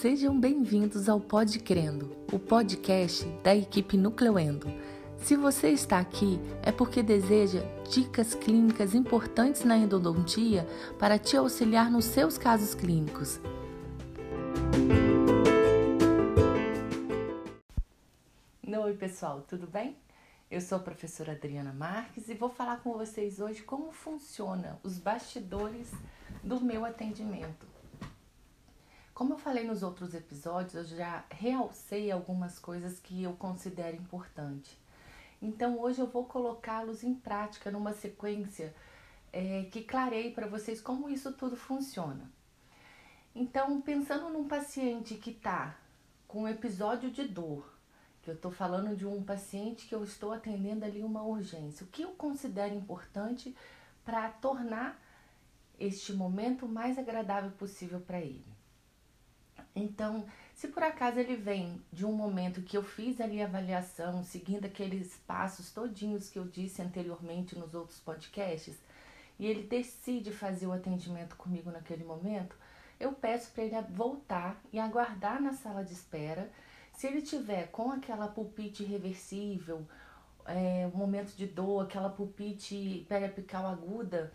sejam bem-vindos ao Pod Crendo, o podcast da equipe Nucleuendo. Se você está aqui, é porque deseja dicas clínicas importantes na endodontia para te auxiliar nos seus casos clínicos. Oi, pessoal, tudo bem? Eu sou a professora Adriana Marques e vou falar com vocês hoje como funciona os bastidores do meu atendimento. Como eu falei nos outros episódios, eu já realcei algumas coisas que eu considero importante. Então hoje eu vou colocá-los em prática numa sequência é, que clarei para vocês como isso tudo funciona. Então, pensando num paciente que está com um episódio de dor, que eu estou falando de um paciente que eu estou atendendo ali uma urgência, o que eu considero importante para tornar este momento o mais agradável possível para ele? Então, se por acaso ele vem de um momento que eu fiz ali a avaliação, seguindo aqueles passos todinhos que eu disse anteriormente nos outros podcasts, e ele decide fazer o atendimento comigo naquele momento, eu peço para ele voltar e aguardar na sala de espera. Se ele tiver com aquela pulpite reversível, é, um momento de dor, aquela pulpite periapical aguda,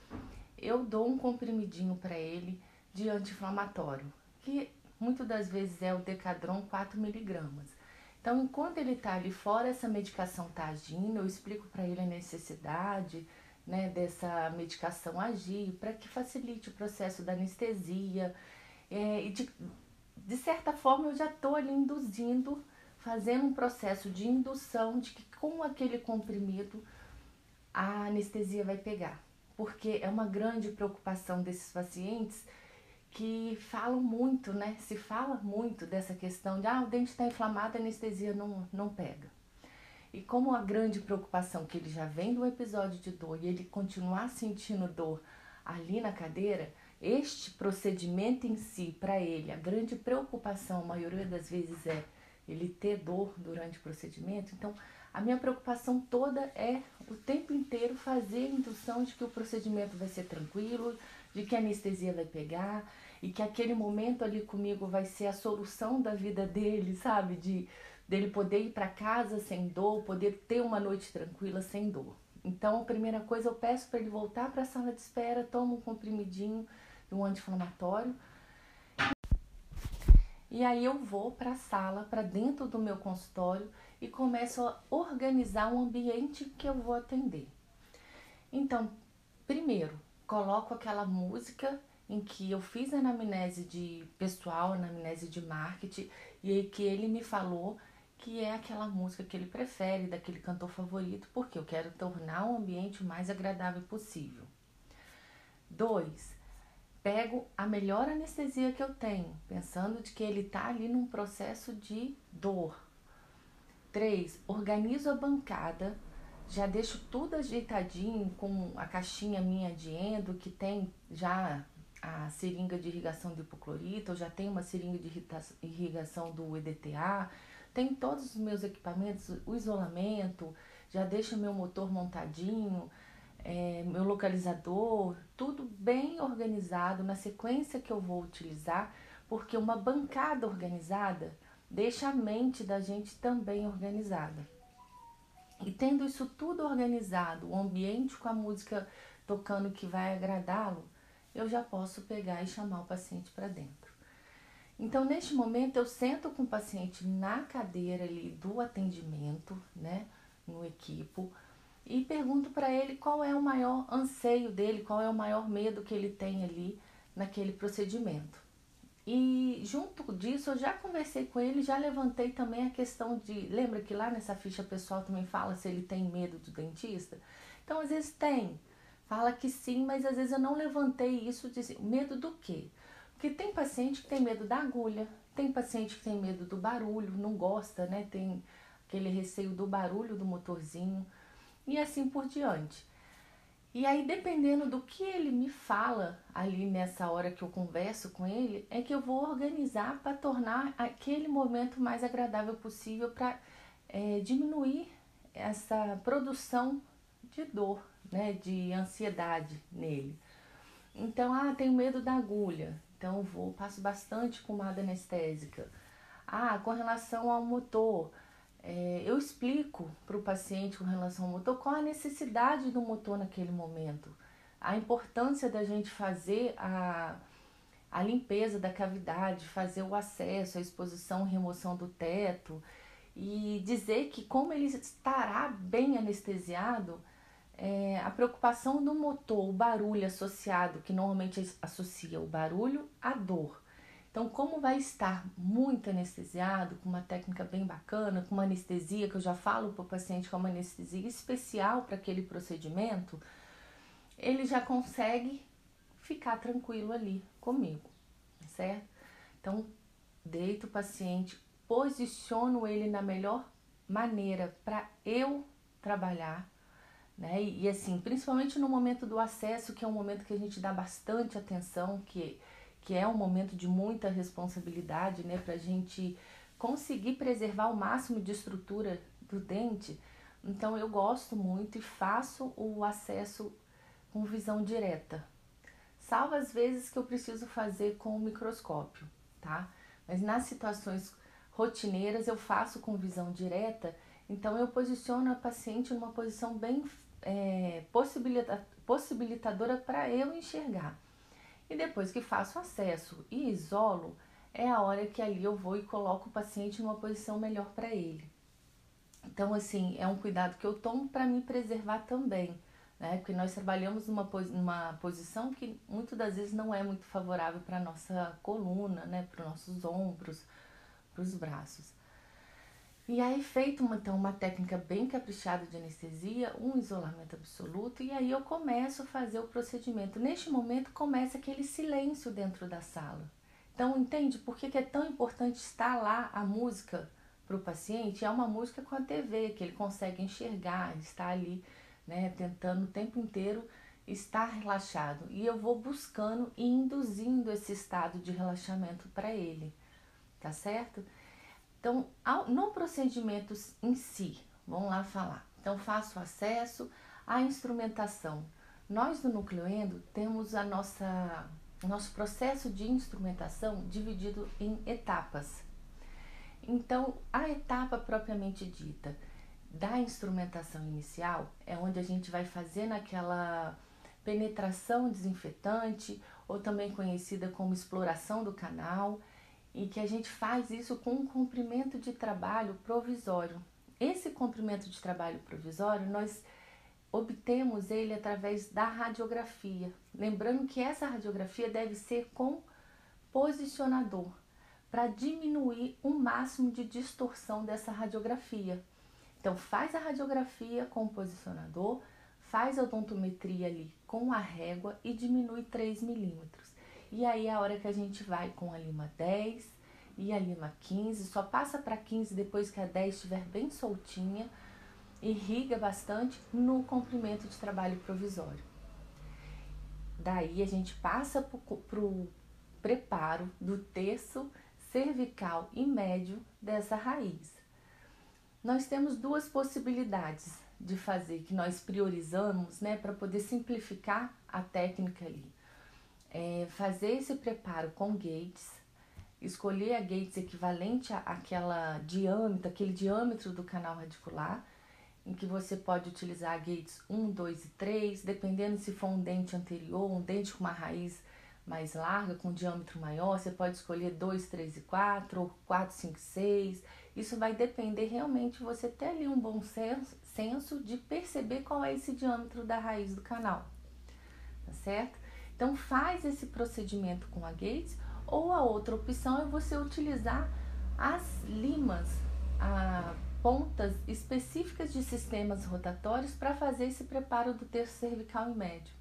eu dou um comprimidinho para ele de anti-inflamatório, que muitas das vezes é o Decadron 4 miligramas. Então, enquanto ele está ali fora, essa medicação está agindo, eu explico para ele a necessidade né, dessa medicação agir, para que facilite o processo da anestesia. É, e de, de certa forma, eu já estou ali induzindo, fazendo um processo de indução de que com aquele comprimido a anestesia vai pegar. Porque é uma grande preocupação desses pacientes que falam muito, né? Se fala muito dessa questão de ah, o dente está inflamado, a anestesia não, não pega. E como a grande preocupação que ele já vem do episódio de dor e ele continuar sentindo dor ali na cadeira, este procedimento em si, para ele, a grande preocupação, a maioria das vezes é ele ter dor durante o procedimento. Então, a minha preocupação toda é o tempo inteiro fazer a indução de que o procedimento vai ser tranquilo, de que anestesia vai pegar e que aquele momento ali comigo vai ser a solução da vida dele, sabe? De dele poder ir para casa sem dor, poder ter uma noite tranquila sem dor. Então, a primeira coisa eu peço para ele voltar para a sala de espera, toma um comprimidinho um anti-inflamatório. E aí eu vou para a sala, para dentro do meu consultório e começo a organizar o ambiente que eu vou atender. Então, primeiro, coloco aquela música em que eu fiz a anamnese de pessoal, anamnese de marketing, e que ele me falou que é aquela música que ele prefere, daquele cantor favorito, porque eu quero tornar o ambiente o mais agradável possível. Dois, pego a melhor anestesia que eu tenho, pensando de que ele está ali num processo de dor. Três, organizo a bancada já deixo tudo ajeitadinho com a caixinha minha de endo, que tem já a seringa de irrigação de hipoclorito, eu já tenho uma seringa de irrigação do EDTA, tem todos os meus equipamentos, o isolamento, já deixo meu motor montadinho, é, meu localizador, tudo bem organizado na sequência que eu vou utilizar, porque uma bancada organizada deixa a mente da gente também organizada. E tendo isso tudo organizado, o ambiente com a música tocando que vai agradá-lo, eu já posso pegar e chamar o paciente para dentro. Então, neste momento, eu sento com o paciente na cadeira ali do atendimento, né, no equipo, e pergunto para ele qual é o maior anseio dele, qual é o maior medo que ele tem ali naquele procedimento. E junto disso eu já conversei com ele, já levantei também a questão de. Lembra que lá nessa ficha pessoal também fala se ele tem medo do dentista? Então, às vezes tem. Fala que sim, mas às vezes eu não levantei isso de medo do quê? Porque tem paciente que tem medo da agulha, tem paciente que tem medo do barulho, não gosta, né? Tem aquele receio do barulho do motorzinho e assim por diante. E aí, dependendo do que ele me fala ali nessa hora que eu converso com ele, é que eu vou organizar para tornar aquele momento mais agradável possível para é, diminuir essa produção de dor, né, de ansiedade nele. Então, ah, tenho medo da agulha. Então vou, passo bastante pomada anestésica. Ah, com relação ao motor, é, eu explico para o paciente com relação ao motor qual a necessidade do motor naquele momento, a importância da gente fazer a, a limpeza da cavidade, fazer o acesso, a exposição, remoção do teto e dizer que como ele estará bem anestesiado, é, a preocupação do motor, o barulho associado, que normalmente associa o barulho à dor. Então, como vai estar muito anestesiado, com uma técnica bem bacana, com uma anestesia, que eu já falo para o paciente que é uma anestesia especial para aquele procedimento, ele já consegue ficar tranquilo ali comigo, certo? Então, deito o paciente, posiciono ele na melhor maneira para eu trabalhar, né? E, e, assim, principalmente no momento do acesso, que é um momento que a gente dá bastante atenção, que, que é um momento de muita responsabilidade, né? Para a gente conseguir preservar o máximo de estrutura do dente. Então, eu gosto muito e faço o acesso com visão direta, salvo as vezes que eu preciso fazer com o microscópio, tá? Mas nas situações rotineiras eu faço com visão direta, então eu posiciono a paciente numa posição bem é, possibilita possibilitadora para eu enxergar. E depois que faço acesso e isolo, é a hora que ali eu vou e coloco o paciente numa posição melhor para ele. Então, assim, é um cuidado que eu tomo para me preservar também, né? Porque nós trabalhamos numa, numa posição que muitas das vezes não é muito favorável para nossa coluna, né? Para os nossos ombros, para os braços. E aí, feito então uma técnica bem caprichada de anestesia, um isolamento absoluto, e aí eu começo a fazer o procedimento. Neste momento começa aquele silêncio dentro da sala. Então, entende por que, que é tão importante estar lá a música para o paciente? É uma música com a TV, que ele consegue enxergar, está ali, né, tentando o tempo inteiro estar relaxado. E eu vou buscando e induzindo esse estado de relaxamento para ele tá certo? Então, no procedimento em si, vamos lá falar. Então, faço acesso à instrumentação. Nós do Nucleoendo temos a nossa, nosso processo de instrumentação dividido em etapas. Então, a etapa propriamente dita da instrumentação inicial é onde a gente vai fazer naquela penetração desinfetante, ou também conhecida como exploração do canal, e que a gente faz isso com um cumprimento de trabalho provisório. Esse cumprimento de trabalho provisório nós obtemos ele através da radiografia. Lembrando que essa radiografia deve ser com posicionador para diminuir o máximo de distorção dessa radiografia. Então faz a radiografia com posicionador, faz a odontometria ali com a régua e diminui 3 milímetros. E aí a hora que a gente vai com a lima 10 e a lima 15, só passa para 15 depois que a 10 estiver bem soltinha, irriga bastante no comprimento de trabalho provisório. Daí a gente passa para o preparo do terço cervical e médio dessa raiz. Nós temos duas possibilidades de fazer que nós priorizamos, né, para poder simplificar a técnica ali é, fazer esse preparo com gates, escolher a gates equivalente àquela diâmetro, aquele diâmetro do canal radicular, em que você pode utilizar gates 1, 2 e 3, dependendo se for um dente anterior, um dente com uma raiz mais larga, com um diâmetro maior, você pode escolher 2, 3 e 4, ou 4, 5 6. Isso vai depender realmente você ter ali um bom senso, senso de perceber qual é esse diâmetro da raiz do canal, tá certo? Então faz esse procedimento com a Gates ou a outra opção é você utilizar as limas, a pontas específicas de sistemas rotatórios para fazer esse preparo do terço cervical e médio.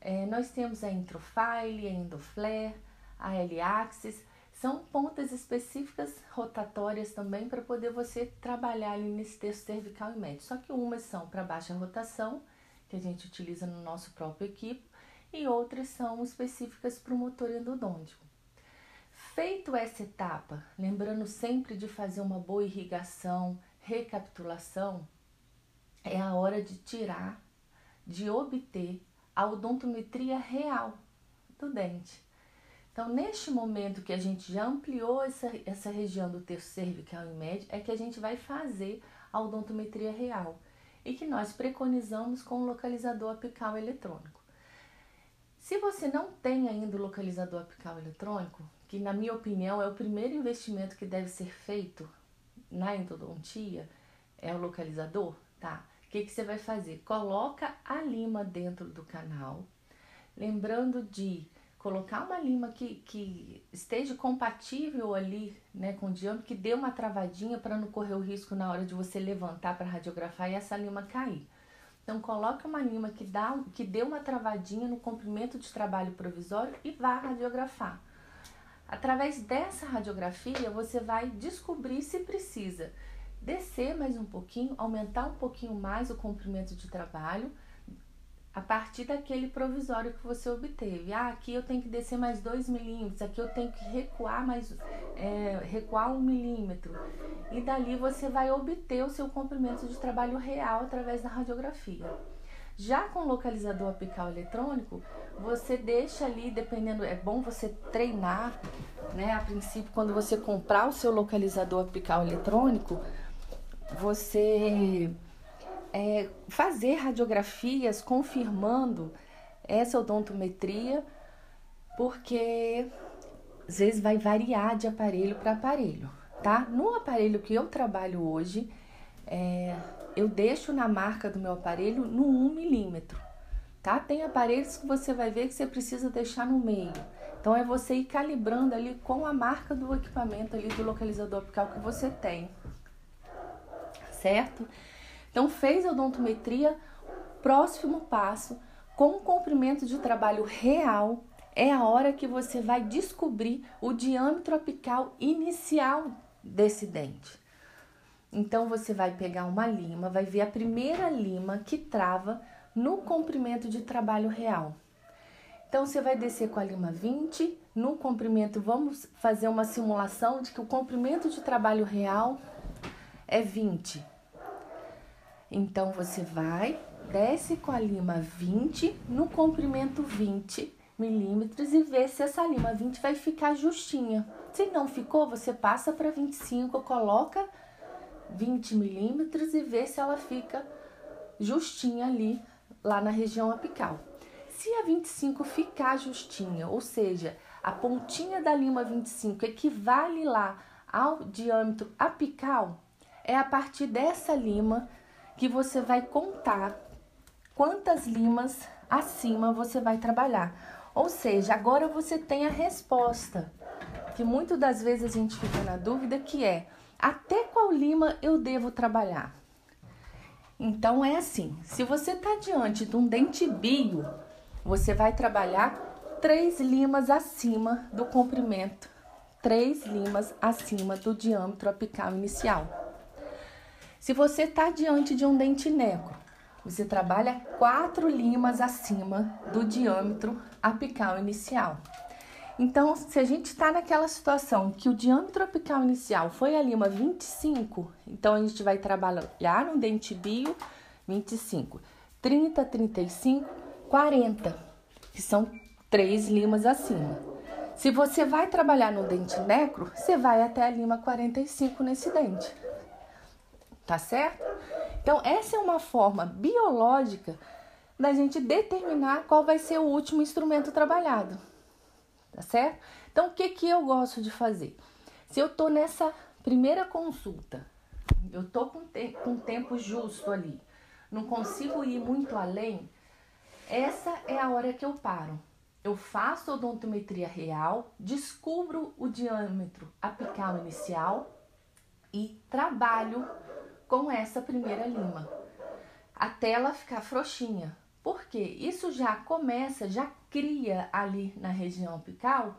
É, nós temos a Introfile, a Endoflare, a L-Axis, são pontas específicas rotatórias também para poder você trabalhar ali nesse terço cervical e médio. Só que umas são para baixa rotação, que a gente utiliza no nosso próprio equipo, e outras são específicas para o motor endodôntico. Feito essa etapa, lembrando sempre de fazer uma boa irrigação, recapitulação, é a hora de tirar, de obter a odontometria real do dente. Então, neste momento que a gente já ampliou essa, essa região do terço cervical e médio, é que a gente vai fazer a odontometria real e que nós preconizamos com o localizador apical eletrônico. Se você não tem ainda o localizador apical eletrônico, que na minha opinião é o primeiro investimento que deve ser feito na endodontia, é o localizador, tá? O que, que você vai fazer? Coloca a lima dentro do canal, lembrando de colocar uma lima que, que esteja compatível ali né, com o diâmetro, que dê uma travadinha para não correr o risco na hora de você levantar para radiografar e essa lima cair. Então coloca uma lima que, dá, que dê uma travadinha no comprimento de trabalho provisório e vá radiografar. Através dessa radiografia, você vai descobrir se precisa descer mais um pouquinho, aumentar um pouquinho mais o comprimento de trabalho a partir daquele provisório que você obteve. Ah, aqui eu tenho que descer mais 2 milímetros, aqui eu tenho que recuar mais é, recuar um milímetro. E dali você vai obter o seu comprimento de trabalho real através da radiografia. Já com localizador apical eletrônico, você deixa ali, dependendo, é bom você treinar, né? A princípio, quando você comprar o seu localizador apical eletrônico, você é, fazer radiografias confirmando essa odontometria, porque às vezes vai variar de aparelho para aparelho, tá? No aparelho que eu trabalho hoje, é, eu deixo na marca do meu aparelho no 1 milímetro, tá? Tem aparelhos que você vai ver que você precisa deixar no meio. Então é você ir calibrando ali com a marca do equipamento ali do localizador apical que você tem, certo? Então, fez a odontometria, próximo passo, com o comprimento de trabalho real, é a hora que você vai descobrir o diâmetro apical inicial desse dente. Então, você vai pegar uma lima, vai ver a primeira lima que trava no comprimento de trabalho real. Então, você vai descer com a lima 20, no comprimento, vamos fazer uma simulação de que o comprimento de trabalho real é 20. Então, você vai, desce com a lima 20 no comprimento 20 milímetros e vê se essa lima 20 vai ficar justinha. Se não ficou, você passa para 25, coloca 20 milímetros e vê se ela fica justinha ali, lá na região apical. Se a 25 ficar justinha, ou seja, a pontinha da lima 25 equivale lá ao diâmetro apical, é a partir dessa lima que você vai contar quantas limas acima você vai trabalhar. Ou seja, agora você tem a resposta, que muitas das vezes a gente fica na dúvida, que é até qual lima eu devo trabalhar? Então é assim, se você está diante de um dente bio, você vai trabalhar três limas acima do comprimento, três limas acima do diâmetro apical inicial. Se você está diante de um dente negro, você trabalha quatro limas acima do diâmetro apical inicial. Então, se a gente está naquela situação que o diâmetro apical inicial foi a lima 25, então a gente vai trabalhar no dente bio 25, 30, 35, 40, que são três limas acima. Se você vai trabalhar no dente necro, você vai até a lima 45 nesse dente tá certo? Então, essa é uma forma biológica da gente determinar qual vai ser o último instrumento trabalhado, tá certo? Então, o que, que eu gosto de fazer? Se eu tô nessa primeira consulta, eu tô com, te com tempo justo ali, não consigo ir muito além, essa é a hora que eu paro. Eu faço odontometria real, descubro o diâmetro apical inicial e trabalho com essa primeira lima, até ela ficar frouxinha. Porque isso já começa, já cria ali na região apical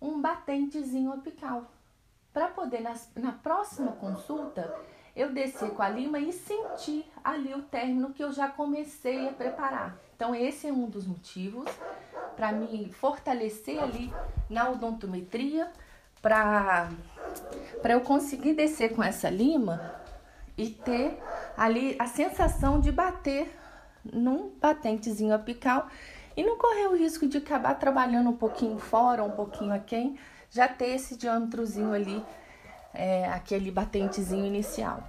um batentezinho apical. Para poder, na, na próxima consulta, eu descer com a lima e sentir ali o término que eu já comecei a preparar. Então, esse é um dos motivos para me fortalecer ali na odontometria, para eu conseguir descer com essa lima e ter ali a sensação de bater num batentezinho apical E não correr o risco de acabar trabalhando um pouquinho fora, um pouquinho aquém, já ter esse diâmetrozinho ali, é, aquele batentezinho inicial.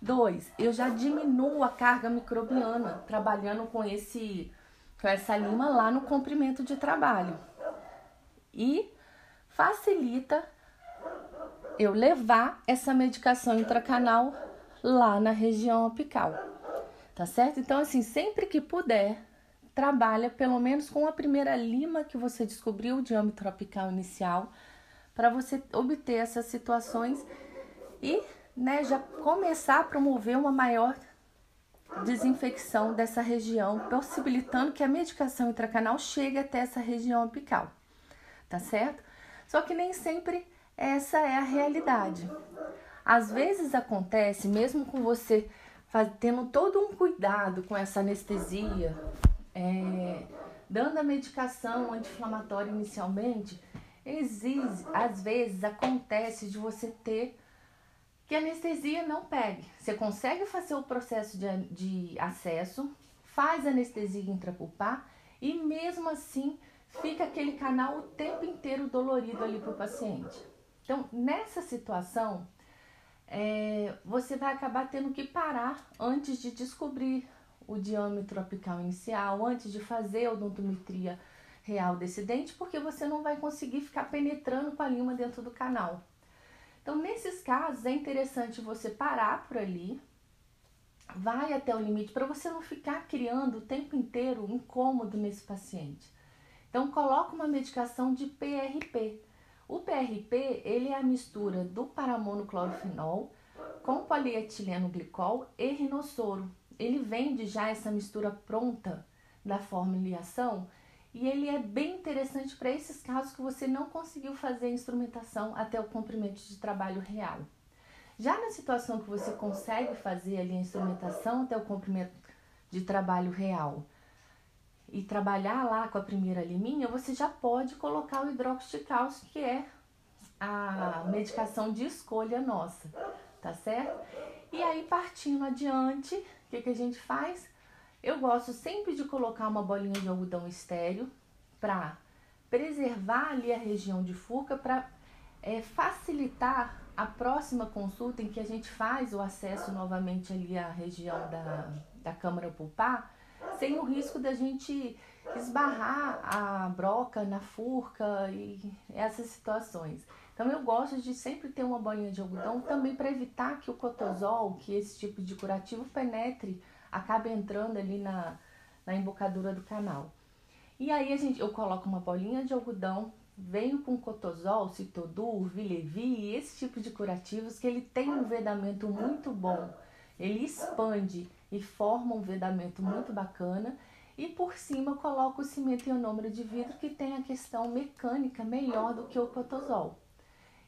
Dois, eu já diminuo a carga microbiana trabalhando com esse com essa lima lá no comprimento de trabalho. E facilita eu levar essa medicação intracanal lá na região apical. Tá certo? Então, assim, sempre que puder, trabalha pelo menos com a primeira lima que você descobriu, o diâmetro apical inicial, para você obter essas situações e né, já começar a promover uma maior desinfecção dessa região, possibilitando que a medicação intracanal chegue até essa região apical, tá certo? Só que nem sempre essa é a realidade. Às vezes acontece, mesmo com você tendo todo um cuidado com essa anestesia, é, dando a medicação anti-inflamatória inicialmente, exige, às vezes acontece de você ter que a anestesia não pegue. Você consegue fazer o processo de, de acesso, faz anestesia intrapulpar e mesmo assim fica aquele canal o tempo inteiro dolorido ali para o paciente. Então, nessa situação, é, você vai acabar tendo que parar antes de descobrir o diâmetro apical inicial, antes de fazer a odontometria real desse dente, porque você não vai conseguir ficar penetrando com a lima dentro do canal. Então, nesses casos, é interessante você parar por ali, vai até o limite, para você não ficar criando o tempo inteiro incômodo nesse paciente. Então, coloca uma medicação de PRP. O PRP, ele é a mistura do paramonoclorofenol com polietileno glicol e rinossoro. Ele vende já essa mistura pronta da formulação e ele é bem interessante para esses casos que você não conseguiu fazer a instrumentação até o comprimento de trabalho real. Já na situação que você consegue fazer ali a instrumentação até o comprimento de trabalho real e trabalhar lá com a primeira liminha, você já pode colocar o cálcio, que é a medicação de escolha nossa, tá certo? E aí, partindo adiante, o que, que a gente faz? Eu gosto sempre de colocar uma bolinha de algodão estéreo para preservar ali a região de furca, para é, facilitar a próxima consulta em que a gente faz o acesso novamente ali à região da, da câmara pulpar, sem o risco da gente esbarrar a broca na furca e essas situações. Então eu gosto de sempre ter uma bolinha de algodão também para evitar que o cotosol, que esse tipo de curativo penetre acaba entrando ali na, na embocadura do canal. E aí a gente, eu coloco uma bolinha de algodão, venho com cotosol, citodur, vilevi, esse tipo de curativos que ele tem um vedamento muito bom. Ele expande e forma um vedamento muito bacana. E por cima coloco o cimento ionômero de vidro que tem a questão mecânica melhor do que o cotosol.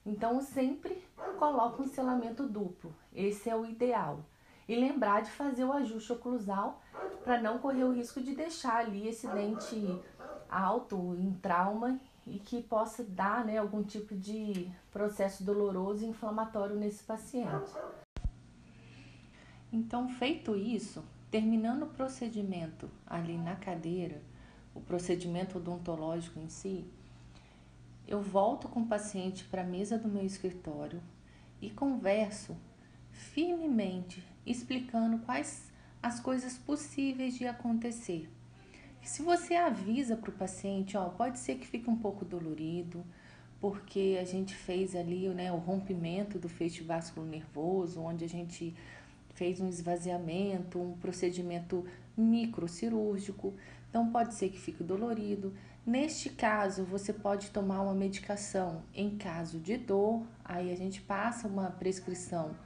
Então sempre coloco um selamento duplo. Esse é o ideal e lembrar de fazer o ajuste oclusal para não correr o risco de deixar ali esse dente alto em trauma e que possa dar né, algum tipo de processo doloroso e inflamatório nesse paciente. Então, feito isso, terminando o procedimento ali na cadeira, o procedimento odontológico em si, eu volto com o paciente para a mesa do meu escritório e converso firmemente explicando quais as coisas possíveis de acontecer. Se você avisa para o paciente, ó, pode ser que fique um pouco dolorido, porque a gente fez ali né, o rompimento do feixe vascular nervoso, onde a gente fez um esvaziamento, um procedimento microcirúrgico, então pode ser que fique dolorido. Neste caso, você pode tomar uma medicação em caso de dor, aí a gente passa uma prescrição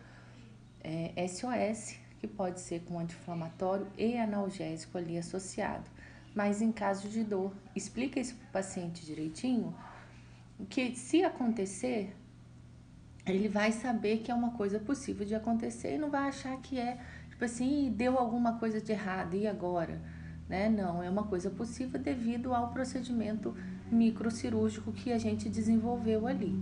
é, SOS, que pode ser com anti-inflamatório e analgésico ali associado. Mas em caso de dor, explica isso para o paciente direitinho, que se acontecer, ele vai saber que é uma coisa possível de acontecer e não vai achar que é, tipo assim, deu alguma coisa de errado, e agora? Né? Não, é uma coisa possível devido ao procedimento microcirúrgico que a gente desenvolveu ali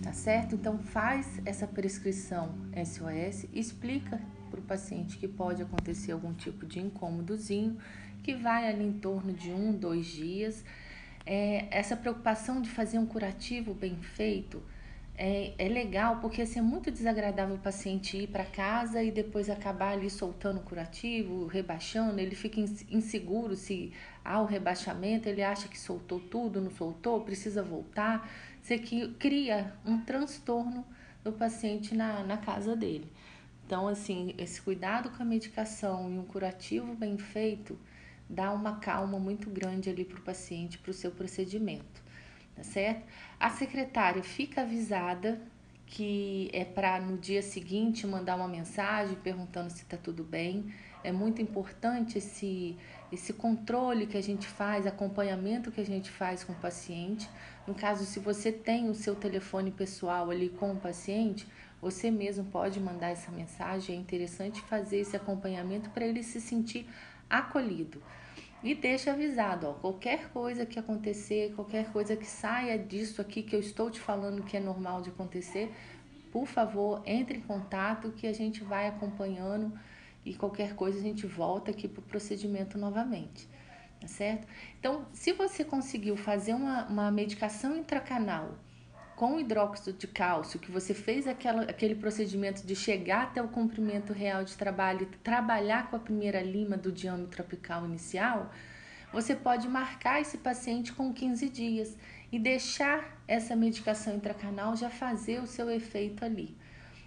tá certo? Então faz essa prescrição SOS, explica para o paciente que pode acontecer algum tipo de incômodozinho que vai ali em torno de um, dois dias. É, essa preocupação de fazer um curativo bem feito é, é legal porque assim, é muito desagradável o paciente ir para casa e depois acabar ali soltando o curativo, rebaixando, ele fica inseguro se há o rebaixamento, ele acha que soltou tudo, não soltou, precisa voltar. Você cria um transtorno do paciente na, na casa dele. Então, assim, esse cuidado com a medicação e um curativo bem feito dá uma calma muito grande ali para o paciente, para o seu procedimento tá certo? A secretária fica avisada que é para no dia seguinte mandar uma mensagem perguntando se está tudo bem. É muito importante esse, esse controle que a gente faz, acompanhamento que a gente faz com o paciente. No caso, se você tem o seu telefone pessoal ali com o paciente, você mesmo pode mandar essa mensagem. É interessante fazer esse acompanhamento para ele se sentir acolhido. E deixa avisado, ó, qualquer coisa que acontecer, qualquer coisa que saia disso aqui que eu estou te falando que é normal de acontecer, por favor, entre em contato que a gente vai acompanhando e qualquer coisa a gente volta aqui para o procedimento novamente, tá certo? Então, se você conseguiu fazer uma, uma medicação intracanal com hidróxido de cálcio, que você fez aquela, aquele procedimento de chegar até o comprimento real de trabalho e trabalhar com a primeira lima do diâmetro apical inicial, você pode marcar esse paciente com 15 dias e deixar essa medicação intracanal já fazer o seu efeito ali.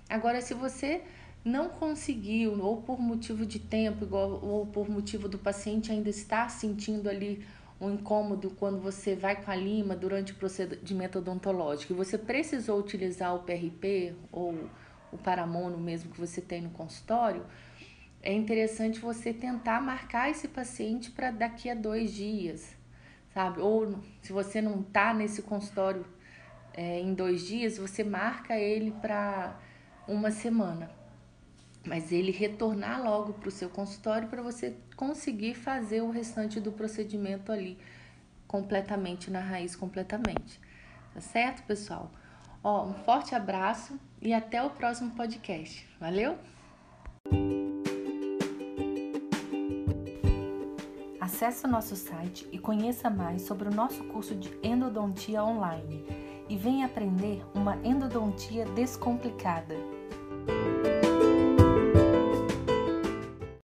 Agora, se você não conseguiu, ou por motivo de tempo, igual, ou por motivo do paciente ainda estar sentindo ali um incômodo quando você vai com a lima durante o procedimento odontológico e você precisou utilizar o PRP ou o paramono mesmo que você tem no consultório, é interessante você tentar marcar esse paciente para daqui a dois dias, sabe? Ou se você não está nesse consultório é, em dois dias, você marca ele para uma semana mas ele retornar logo para o seu consultório para você conseguir fazer o restante do procedimento ali completamente na raiz completamente. Tá certo, pessoal? Ó, um forte abraço e até o próximo podcast. Valeu? Acesse o nosso site e conheça mais sobre o nosso curso de endodontia online e venha aprender uma endodontia descomplicada.